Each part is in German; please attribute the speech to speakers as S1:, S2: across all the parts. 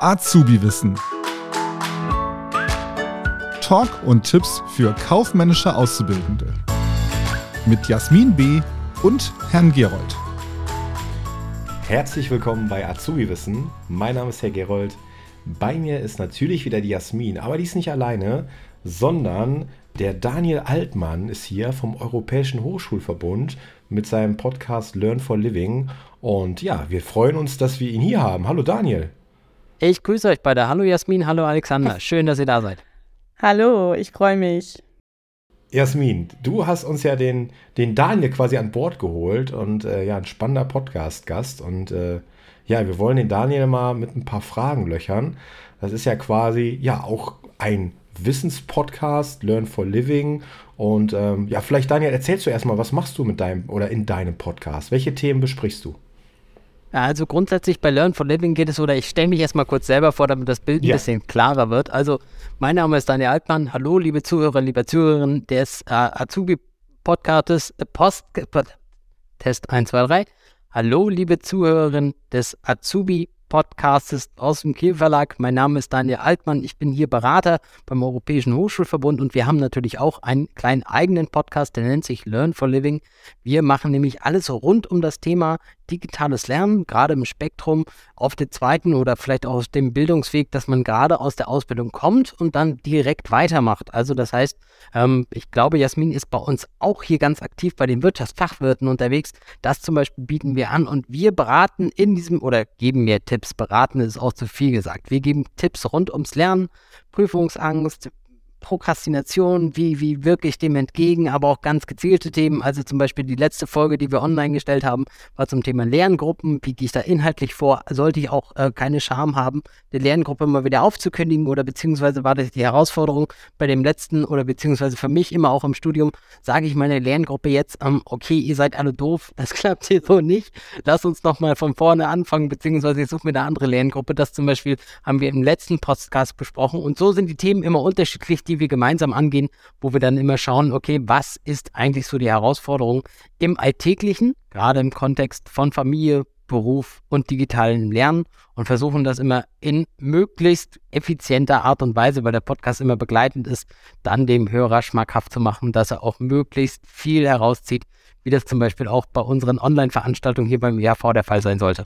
S1: Azubi-Wissen. Talk und Tipps für kaufmännische Auszubildende. Mit Jasmin B. und Herrn Gerold.
S2: Herzlich willkommen bei Azubi-Wissen. Mein Name ist Herr Gerold. Bei mir ist natürlich wieder die Jasmin, aber die ist nicht alleine, sondern der Daniel Altmann ist hier vom Europäischen Hochschulverbund mit seinem Podcast Learn for Living. Und ja, wir freuen uns, dass wir ihn hier haben. Hallo Daniel.
S3: Ich grüße euch beide. Hallo Jasmin, hallo Alexander. Schön, dass ihr da seid.
S4: Hallo, ich freue mich.
S2: Jasmin, du hast uns ja den, den Daniel quasi an Bord geholt und äh, ja, ein spannender Podcast-Gast. Und äh, ja, wir wollen den Daniel mal mit ein paar Fragen löchern. Das ist ja quasi ja auch ein Wissenspodcast, Learn for Living. Und ähm, ja, vielleicht Daniel, erzählst du erstmal, was machst du mit deinem oder in deinem Podcast? Welche Themen besprichst du?
S3: Also grundsätzlich bei Learn for Living geht es, oder ich stelle mich erstmal kurz selber vor, damit das Bild ein bisschen klarer wird. Also mein Name ist Daniel Altmann. Hallo, liebe Zuhörer, liebe Zuhörerinnen des äh, Azubi-Podcastes äh, Post Test 1, 2, 3. Hallo, liebe Zuhörerinnen des Azubi Podcasts aus dem Kiel Verlag. Mein Name ist Daniel Altmann. Ich bin hier Berater beim Europäischen Hochschulverbund und wir haben natürlich auch einen kleinen eigenen Podcast, der nennt sich Learn for Living. Wir machen nämlich alles rund um das Thema digitales Lernen, gerade im Spektrum auf der zweiten oder vielleicht auch auf dem Bildungsweg, dass man gerade aus der Ausbildung kommt und dann direkt weitermacht. Also das heißt, ähm, ich glaube, Jasmin ist bei uns auch hier ganz aktiv bei den Wirtschaftsfachwirten unterwegs. Das zum Beispiel bieten wir an und wir beraten in diesem oder geben mir Tipps. Beraten ist auch zu viel gesagt. Wir geben Tipps rund ums Lernen, Prüfungsangst, Prokrastination, wie, wie wirke ich dem entgegen, aber auch ganz gezielte Themen. Also zum Beispiel die letzte Folge, die wir online gestellt haben, war zum Thema Lerngruppen. Wie gehe ich da inhaltlich vor? Sollte ich auch äh, keine Scham haben, die Lerngruppe mal wieder aufzukündigen oder beziehungsweise war das die Herausforderung bei dem letzten oder beziehungsweise für mich immer auch im Studium, sage ich meiner Lerngruppe jetzt, ähm, okay, ihr seid alle doof, das klappt hier so nicht. Lass uns nochmal von vorne anfangen, beziehungsweise ich suche mir eine andere Lerngruppe. Das zum Beispiel haben wir im letzten Podcast besprochen und so sind die Themen immer unterschiedlich, die die wir gemeinsam angehen, wo wir dann immer schauen, okay, was ist eigentlich so die Herausforderung im Alltäglichen, gerade im Kontext von Familie, Beruf und digitalen Lernen und versuchen das immer in möglichst effizienter Art und Weise, weil der Podcast immer begleitend ist, dann dem Hörer schmackhaft zu machen, dass er auch möglichst viel herauszieht, wie das zum Beispiel auch bei unseren Online-Veranstaltungen hier beim IHV der Fall sein sollte.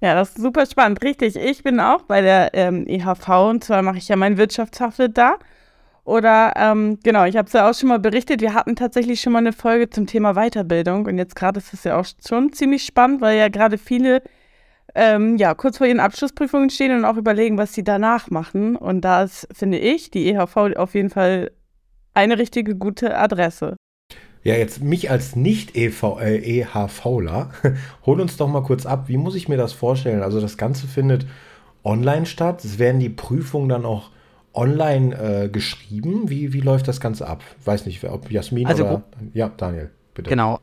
S4: Ja, das ist super spannend. Richtig, ich bin auch bei der ähm, IHV und zwar mache ich ja mein Wirtschaftsfachwirt da. Oder ähm, genau, ich habe es ja auch schon mal berichtet, wir hatten tatsächlich schon mal eine Folge zum Thema Weiterbildung und jetzt gerade ist es ja auch schon ziemlich spannend, weil ja gerade viele ähm, ja kurz vor ihren Abschlussprüfungen stehen und auch überlegen, was sie danach machen. Und da ist, finde ich, die EHV auf jeden Fall eine richtige gute Adresse.
S2: Ja, jetzt mich als Nicht-EHVler, äh, hol uns doch mal kurz ab, wie muss ich mir das vorstellen? Also das Ganze findet online statt, es werden die Prüfungen dann auch online äh, geschrieben? Wie, wie läuft das Ganze ab? Weiß nicht, ob Jasmin also, oder. Ja, Daniel,
S3: bitte. Genau.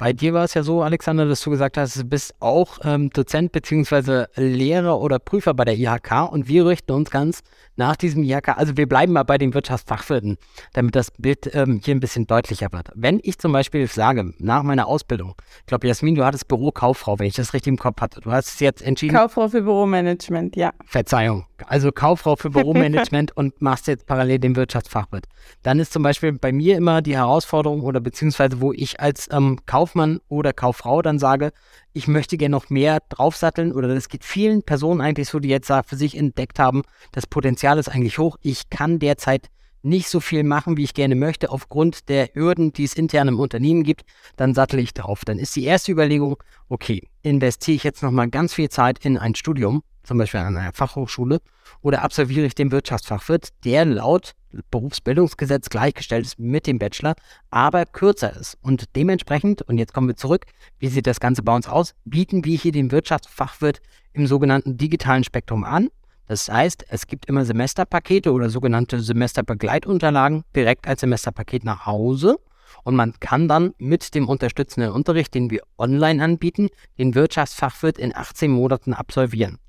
S3: Bei dir war es ja so, Alexander, dass du gesagt hast, du bist auch ähm, Dozent bzw. Lehrer oder Prüfer bei der IHK und wir richten uns ganz nach diesem IHK, also wir bleiben mal bei den Wirtschaftsfachwirten, damit das Bild ähm, hier ein bisschen deutlicher wird. Wenn ich zum Beispiel sage, nach meiner Ausbildung, ich glaube, Jasmin, du hattest Bürokauffrau, wenn ich das richtig im Kopf hatte, du hast es jetzt entschieden.
S4: Kauffrau für Büromanagement, ja.
S3: Verzeihung, also Kauffrau für Büromanagement und machst jetzt parallel den Wirtschaftsfachwirt. Dann ist zum Beispiel bei mir immer die Herausforderung oder beziehungsweise wo ich als ähm, Kaufmann oder Kauffrau dann sage, ich möchte gerne noch mehr draufsatteln oder das geht vielen Personen eigentlich so, die jetzt für sich entdeckt haben, das Potenzial ist eigentlich hoch. Ich kann derzeit nicht so viel machen, wie ich gerne möchte, aufgrund der Hürden, die es intern im Unternehmen gibt, dann sattel ich drauf. Dann ist die erste Überlegung, okay, investiere ich jetzt nochmal ganz viel Zeit in ein Studium, zum Beispiel an einer Fachhochschule, oder absolviere ich den Wirtschaftsfachwirt, der laut Berufsbildungsgesetz gleichgestellt ist mit dem Bachelor, aber kürzer ist. Und dementsprechend, und jetzt kommen wir zurück, wie sieht das Ganze bei uns aus, bieten wir hier den Wirtschaftsfachwirt im sogenannten digitalen Spektrum an. Das heißt, es gibt immer Semesterpakete oder sogenannte Semesterbegleitunterlagen direkt als Semesterpaket nach Hause. Und man kann dann mit dem unterstützenden Unterricht, den wir online anbieten, den Wirtschaftsfachwirt in 18 Monaten absolvieren.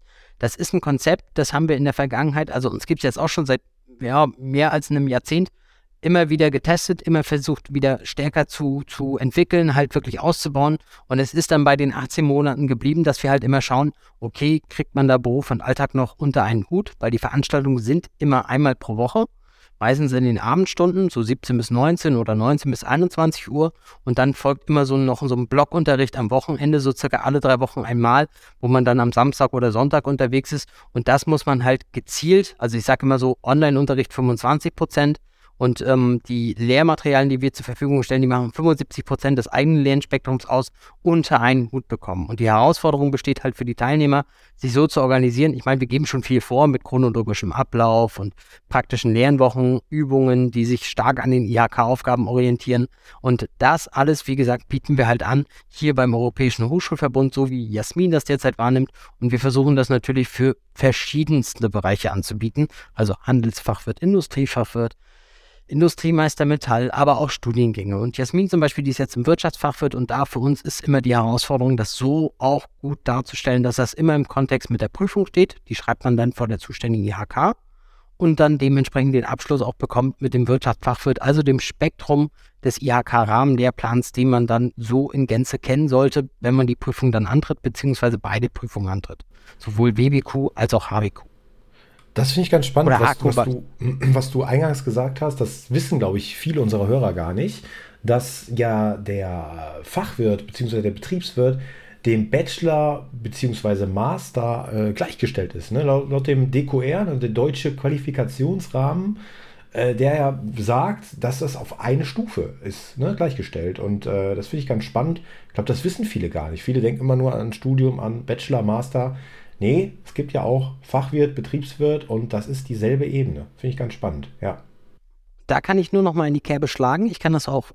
S3: Das ist ein Konzept, das haben wir in der Vergangenheit, also uns gibt es jetzt auch schon seit ja, mehr als einem Jahrzehnt, immer wieder getestet, immer versucht, wieder stärker zu, zu entwickeln, halt wirklich auszubauen. Und es ist dann bei den 18 Monaten geblieben, dass wir halt immer schauen, okay, kriegt man da Beruf und Alltag noch unter einen Hut, weil die Veranstaltungen sind immer einmal pro Woche meistens in den Abendstunden, so 17 bis 19 oder 19 bis 21 Uhr. Und dann folgt immer so noch so ein Blockunterricht am Wochenende, so circa alle drei Wochen einmal, wo man dann am Samstag oder Sonntag unterwegs ist. Und das muss man halt gezielt, also ich sage immer so, Online-Unterricht 25 Prozent, und ähm, die Lehrmaterialien, die wir zur Verfügung stellen, die machen 75 Prozent des eigenen Lernspektrums aus, unter einen Hut bekommen. Und die Herausforderung besteht halt für die Teilnehmer, sich so zu organisieren. Ich meine, wir geben schon viel vor mit chronologischem Ablauf und praktischen Lernwochen, Übungen, die sich stark an den IHK-Aufgaben orientieren. Und das alles, wie gesagt, bieten wir halt an, hier beim Europäischen Hochschulverbund, so wie Jasmin das derzeit wahrnimmt. Und wir versuchen das natürlich für verschiedenste Bereiche anzubieten. Also Handelsfachwirt, Industriefachwirt, Industriemeister Metall, aber auch Studiengänge. Und Jasmin zum Beispiel, die ist jetzt im Wirtschaftsfachwirt und da für uns ist immer die Herausforderung, das so auch gut darzustellen, dass das immer im Kontext mit der Prüfung steht. Die schreibt man dann vor der zuständigen IHK und dann dementsprechend den Abschluss auch bekommt mit dem Wirtschaftsfachwirt, also dem Spektrum des IHK-Rahmenlehrplans, den man dann so in Gänze kennen sollte, wenn man die Prüfung dann antritt, beziehungsweise beide Prüfungen antritt. Sowohl WBQ als auch HBQ.
S2: Das finde ich ganz spannend, was, was, du, was du eingangs gesagt hast. Das wissen, glaube ich, viele unserer Hörer gar nicht, dass ja der Fachwirt bzw. der Betriebswirt dem Bachelor bzw. Master äh, gleichgestellt ist. Ne? Laut, laut, dem DQR, der deutsche Qualifikationsrahmen, äh, der ja sagt, dass das auf eine Stufe ist, ne? gleichgestellt. Und äh, das finde ich ganz spannend. Ich glaube, das wissen viele gar nicht. Viele denken immer nur an Studium, an Bachelor, Master. Nee, es gibt ja auch Fachwirt, Betriebswirt und das ist dieselbe Ebene. Finde ich ganz spannend, ja.
S3: Da kann ich nur noch mal in die Kerbe schlagen. Ich kann das auch,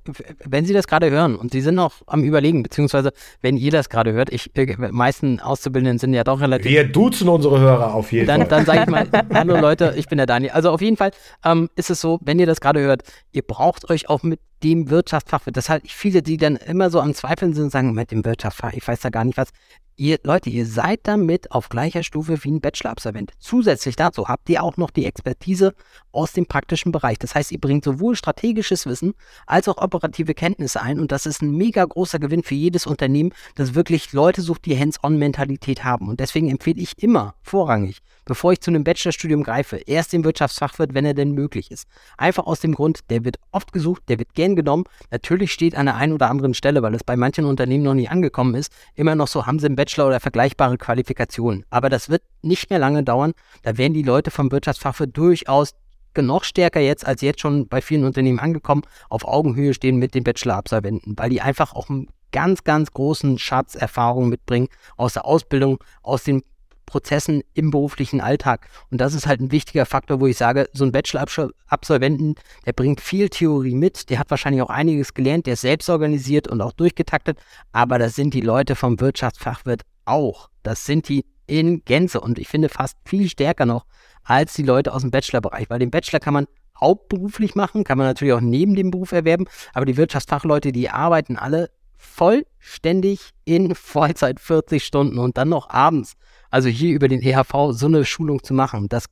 S3: wenn Sie das gerade hören und Sie sind noch am Überlegen, beziehungsweise wenn ihr das gerade hört, ich, die meisten Auszubildenden sind ja doch relativ.
S2: Wir duzen unsere Hörer auf jeden
S3: dann,
S2: Fall.
S3: Dann sage ich mal, hallo Leute, ich bin der Daniel. Also auf jeden Fall ähm, ist es so, wenn ihr das gerade hört, ihr braucht euch auch mit dem Wirtschaftsfachwirt, das halt viele, die dann immer so am Zweifeln sind und sagen, mit dem Wirtschaftsfach, ich weiß da gar nicht was. Ihr, Leute, ihr seid damit auf gleicher Stufe wie ein Bachelor-Absolvent. Zusätzlich dazu habt ihr auch noch die Expertise aus dem praktischen Bereich. Das heißt, ihr bringt sowohl strategisches Wissen als auch operative Kenntnisse ein und das ist ein mega großer Gewinn für jedes Unternehmen, das wirklich Leute sucht, die Hands-on-Mentalität haben. Und deswegen empfehle ich immer vorrangig, bevor ich zu einem Bachelorstudium greife, erst den Wirtschaftsfachwirt, wenn er denn möglich ist. Einfach aus dem Grund, der wird oft gesucht, der wird gern genommen. Natürlich steht an der einen oder anderen Stelle, weil es bei manchen Unternehmen noch nicht angekommen ist, immer noch so, haben sie einen Bachelor oder vergleichbare Qualifikationen. Aber das wird nicht mehr lange dauern. Da werden die Leute vom Wirtschaftsfachwirt durchaus noch stärker jetzt als jetzt schon bei vielen Unternehmen angekommen, auf Augenhöhe stehen mit den Bachelor-Absolventen, weil die einfach auch einen ganz, ganz großen Schatz Erfahrung mitbringen aus der Ausbildung, aus den Prozessen im beruflichen Alltag. Und das ist halt ein wichtiger Faktor, wo ich sage, so ein Bachelor-Absolventen, der bringt viel Theorie mit, der hat wahrscheinlich auch einiges gelernt, der ist selbst organisiert und auch durchgetaktet, aber das sind die Leute vom Wirtschaftsfachwirt auch. Das sind die in Gänze und ich finde fast viel stärker noch als die Leute aus dem Bachelor-Bereich, weil den Bachelor kann man hauptberuflich machen, kann man natürlich auch neben dem Beruf erwerben, aber die Wirtschaftsfachleute, die arbeiten alle vollständig in Vollzeit 40 Stunden und dann noch abends. Also hier über den EHV so eine Schulung zu machen, das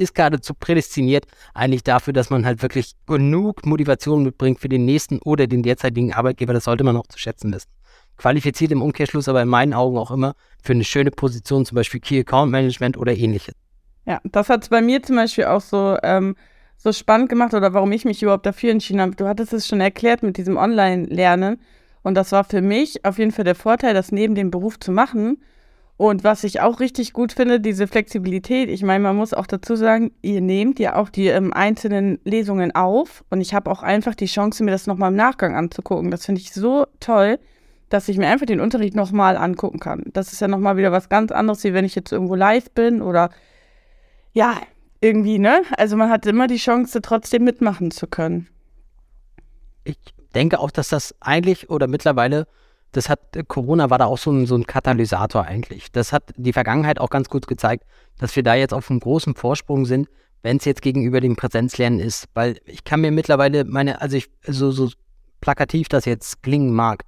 S3: ist geradezu prädestiniert eigentlich dafür, dass man halt wirklich genug Motivation mitbringt für den nächsten oder den derzeitigen Arbeitgeber. Das sollte man auch zu schätzen wissen. Qualifiziert im Umkehrschluss aber in meinen Augen auch immer für eine schöne Position, zum Beispiel Key Account Management oder ähnliches.
S4: Ja, das hat es bei mir zum Beispiel auch so, ähm, so spannend gemacht oder warum ich mich überhaupt dafür entschieden habe. Du hattest es schon erklärt mit diesem Online-Lernen. Und das war für mich auf jeden Fall der Vorteil, das neben dem Beruf zu machen und was ich auch richtig gut finde, diese Flexibilität. Ich meine, man muss auch dazu sagen, ihr nehmt ja auch die ähm, einzelnen Lesungen auf und ich habe auch einfach die Chance, mir das nochmal im Nachgang anzugucken. Das finde ich so toll, dass ich mir einfach den Unterricht nochmal angucken kann. Das ist ja nochmal wieder was ganz anderes, wie wenn ich jetzt irgendwo live bin oder ja, irgendwie, ne? Also man hat immer die Chance, trotzdem mitmachen zu können.
S3: Ich denke auch, dass das eigentlich oder mittlerweile das hat, Corona war da auch so ein, so ein Katalysator eigentlich. Das hat die Vergangenheit auch ganz gut gezeigt, dass wir da jetzt auf einem großen Vorsprung sind, wenn es jetzt gegenüber dem Präsenzlernen ist. Weil ich kann mir mittlerweile meine, also ich, so, so plakativ das jetzt klingen mag,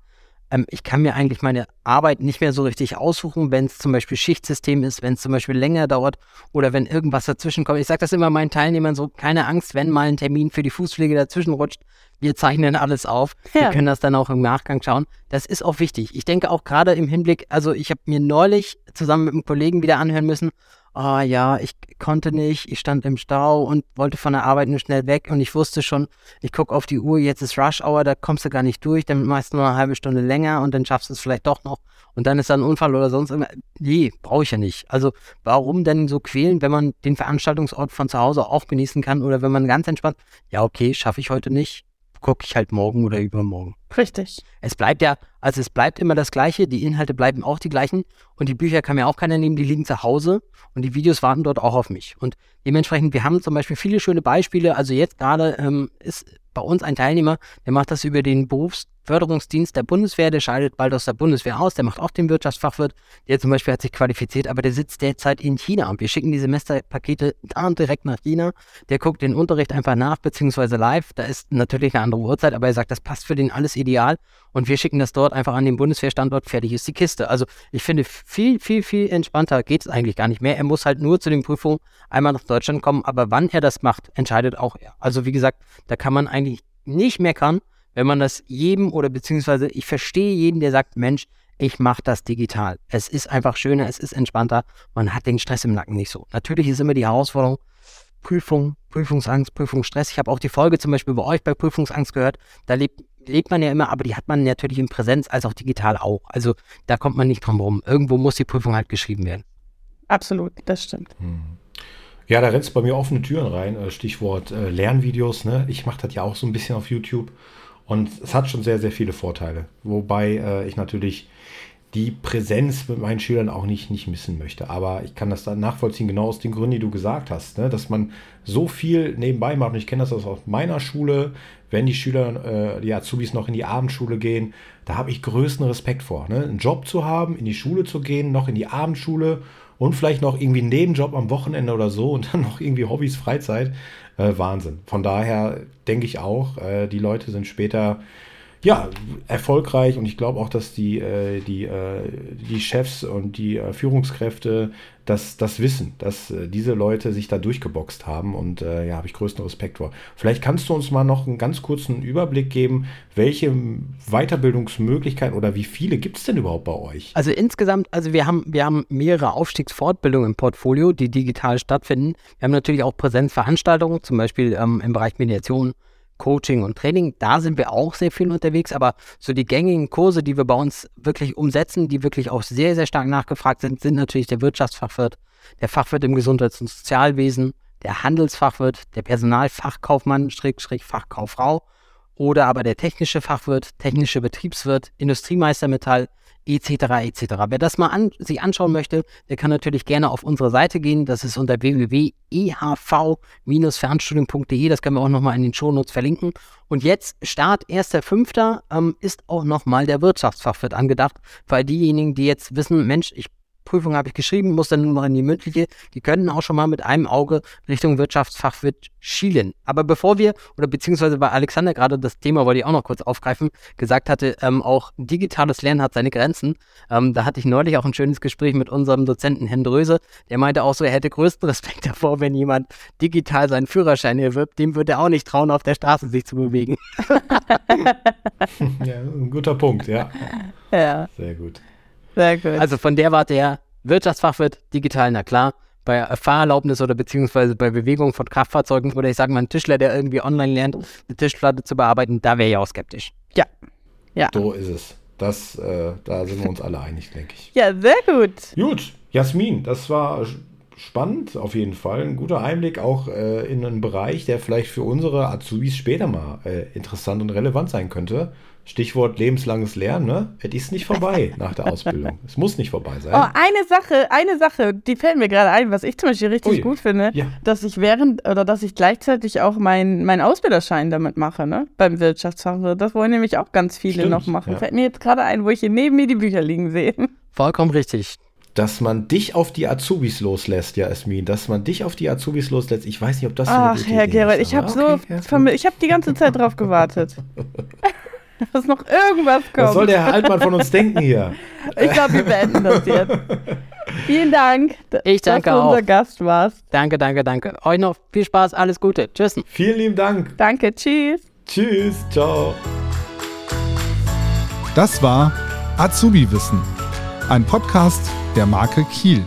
S3: ähm, ich kann mir eigentlich meine Arbeit nicht mehr so richtig aussuchen, wenn es zum Beispiel Schichtsystem ist, wenn es zum Beispiel länger dauert oder wenn irgendwas dazwischen kommt. Ich sage das immer meinen Teilnehmern so, keine Angst, wenn mal ein Termin für die Fußpflege dazwischen rutscht, wir zeichnen alles auf. Ja. Wir können das dann auch im Nachgang schauen. Das ist auch wichtig. Ich denke auch gerade im Hinblick, also ich habe mir neulich zusammen mit einem Kollegen wieder anhören müssen, ah ja, ich konnte nicht, ich stand im Stau und wollte von der Arbeit nur schnell weg und ich wusste schon, ich gucke auf die Uhr, jetzt ist Rush Hour, da kommst du gar nicht durch, dann meist nur eine halbe Stunde länger und dann schaffst du es vielleicht doch noch und dann ist da ein Unfall oder sonst irgendwas. Nee, brauche ich ja nicht. Also warum denn so quälen, wenn man den Veranstaltungsort von zu Hause auch genießen kann oder wenn man ganz entspannt, ja okay, schaffe ich heute nicht, gucke ich halt morgen oder übermorgen.
S4: Richtig.
S3: Es bleibt ja, also es bleibt immer das Gleiche, die Inhalte bleiben auch die gleichen und die Bücher kann mir auch keiner nehmen, die liegen zu Hause und die Videos warten dort auch auf mich. Und dementsprechend, wir haben zum Beispiel viele schöne Beispiele. Also jetzt gerade ähm, ist bei uns ein Teilnehmer, der macht das über den Berufs Förderungsdienst der Bundeswehr, der scheidet bald aus der Bundeswehr aus, der macht auch den Wirtschaftsfachwirt, der zum Beispiel hat sich qualifiziert, aber der sitzt derzeit in China und wir schicken die Semesterpakete da und direkt nach China. Der guckt den Unterricht einfach nach, beziehungsweise live. Da ist natürlich eine andere Uhrzeit, aber er sagt, das passt für den alles ideal und wir schicken das dort einfach an den Bundeswehrstandort, fertig ist die Kiste. Also ich finde, viel, viel, viel entspannter geht es eigentlich gar nicht mehr. Er muss halt nur zu den Prüfungen einmal nach Deutschland kommen, aber wann er das macht, entscheidet auch er. Also wie gesagt, da kann man eigentlich nicht meckern wenn man das jedem oder beziehungsweise ich verstehe jeden, der sagt, Mensch, ich mache das digital. Es ist einfach schöner, es ist entspannter, man hat den Stress im Nacken nicht so. Natürlich ist immer die Herausforderung, Prüfung, Prüfungsangst, Prüfungsstress. Ich habe auch die Folge zum Beispiel bei euch bei Prüfungsangst gehört. Da lebt, lebt man ja immer, aber die hat man natürlich in Präsenz als auch digital auch. Also da kommt man nicht drum rum. Irgendwo muss die Prüfung halt geschrieben werden.
S4: Absolut, das stimmt. Hm.
S2: Ja, da rennst du bei mir offene Türen rein. Äh, Stichwort äh, Lernvideos. Ne? Ich mache das ja auch so ein bisschen auf YouTube. Und es hat schon sehr, sehr viele Vorteile. Wobei äh, ich natürlich die Präsenz mit meinen Schülern auch nicht, nicht missen möchte. Aber ich kann das dann nachvollziehen, genau aus den Gründen, die du gesagt hast, ne? dass man so viel nebenbei macht. Und ich kenne das aus meiner Schule, wenn die Schüler, äh, die Azubis noch in die Abendschule gehen, da habe ich größten Respekt vor. Ne? Einen Job zu haben, in die Schule zu gehen, noch in die Abendschule und vielleicht noch irgendwie einen Nebenjob am Wochenende oder so und dann noch irgendwie Hobbys, Freizeit äh, Wahnsinn. Von daher denke ich auch, äh, die Leute sind später ja, erfolgreich und ich glaube auch, dass die, äh, die, äh, die Chefs und die äh, Führungskräfte das, das wissen, dass äh, diese Leute sich da durchgeboxt haben und äh, ja, habe ich größten Respekt vor. Vielleicht kannst du uns mal noch einen ganz kurzen Überblick geben, welche Weiterbildungsmöglichkeiten oder wie viele gibt es denn überhaupt bei euch?
S3: Also insgesamt, also wir haben, wir haben mehrere Aufstiegsfortbildungen im Portfolio, die digital stattfinden. Wir haben natürlich auch Präsenzveranstaltungen, zum Beispiel ähm, im Bereich Mediation Coaching und Training, da sind wir auch sehr viel unterwegs, aber so die gängigen Kurse, die wir bei uns wirklich umsetzen, die wirklich auch sehr, sehr stark nachgefragt sind, sind natürlich der Wirtschaftsfachwirt, der Fachwirt im Gesundheits- und Sozialwesen, der Handelsfachwirt, der Personalfachkaufmann, Schrägstrich Fachkauffrau oder aber der technische Fachwirt, technische Betriebswirt, Industriemeistermetall, etc. etc. Wer das mal an, sich anschauen möchte, der kann natürlich gerne auf unsere Seite gehen. Das ist unter www.ehv-fernstudium.de. Das können wir auch nochmal in den Shownotes verlinken. Und jetzt, Start 1.5. Ähm, ist auch nochmal der Wirtschaftsfachwirt angedacht, weil diejenigen, die jetzt wissen, Mensch, ich Prüfung habe ich geschrieben, muss dann nur noch in die mündliche. Die können auch schon mal mit einem Auge Richtung Wirtschaftsfachwirt schielen. Aber bevor wir, oder beziehungsweise bei Alexander gerade das Thema wollte ich auch noch kurz aufgreifen, gesagt hatte, ähm, auch digitales Lernen hat seine Grenzen. Ähm, da hatte ich neulich auch ein schönes Gespräch mit unserem Dozenten Herrn Dröse. Der meinte auch so, er hätte größten Respekt davor, wenn jemand digital seinen Führerschein erwirbt. Dem würde er auch nicht trauen, auf der Straße sich zu bewegen.
S2: ja, ein guter Punkt, ja. Ja. Sehr gut.
S3: Sehr gut. Also von der Warte her, Wirtschaftsfachwirt, digital, na klar. Bei Fahrerlaubnis oder beziehungsweise bei Bewegung von Kraftfahrzeugen oder ich sage mal ein Tischler, der irgendwie online lernt, eine Tischplatte zu bearbeiten, da wäre ich auch skeptisch.
S4: Ja.
S2: Ja. So ist es. Das, äh, da sind wir uns alle einig, denke ich.
S4: Ja, sehr gut.
S2: Gut, Jasmin, das war spannend auf jeden Fall. Ein guter Einblick auch äh, in einen Bereich, der vielleicht für unsere Azubis später mal äh, interessant und relevant sein könnte. Stichwort lebenslanges Lernen, ne? Es ist nicht vorbei nach der Ausbildung. Es muss nicht vorbei sein.
S4: Oh, eine Sache, eine Sache, die fällt mir gerade ein, was ich zum Beispiel richtig Ui. gut finde, ja. dass ich während oder dass ich gleichzeitig auch meinen mein Ausbilderschein damit mache, ne? Beim Wirtschaftsfachwirt. Das wollen nämlich auch ganz viele Stimmt, noch machen. Ja. Fällt mir jetzt gerade ein, wo ich hier neben mir die Bücher liegen sehe.
S3: Vollkommen richtig
S2: dass man dich auf die Azubis loslässt, ja, Esmin, dass man dich auf die Azubis loslässt. Ich weiß nicht, ob das
S4: Ach, Herr Gerald, ich habe so, okay, ich habe die ganze Zeit drauf gewartet. dass noch irgendwas kommt.
S2: Was soll der Herr Altmann von uns denken hier?
S4: Ich glaube, wir beenden das jetzt. Vielen Dank,
S3: ich danke
S4: dass du unser
S3: auch.
S4: Gast warst.
S3: Danke, danke, danke. Euch noch viel Spaß, alles Gute. Tschüss.
S2: Vielen lieben Dank.
S4: Danke, tschüss.
S2: Tschüss, ciao.
S1: Das war Azubi Wissen, ein Podcast der Marke Kiel.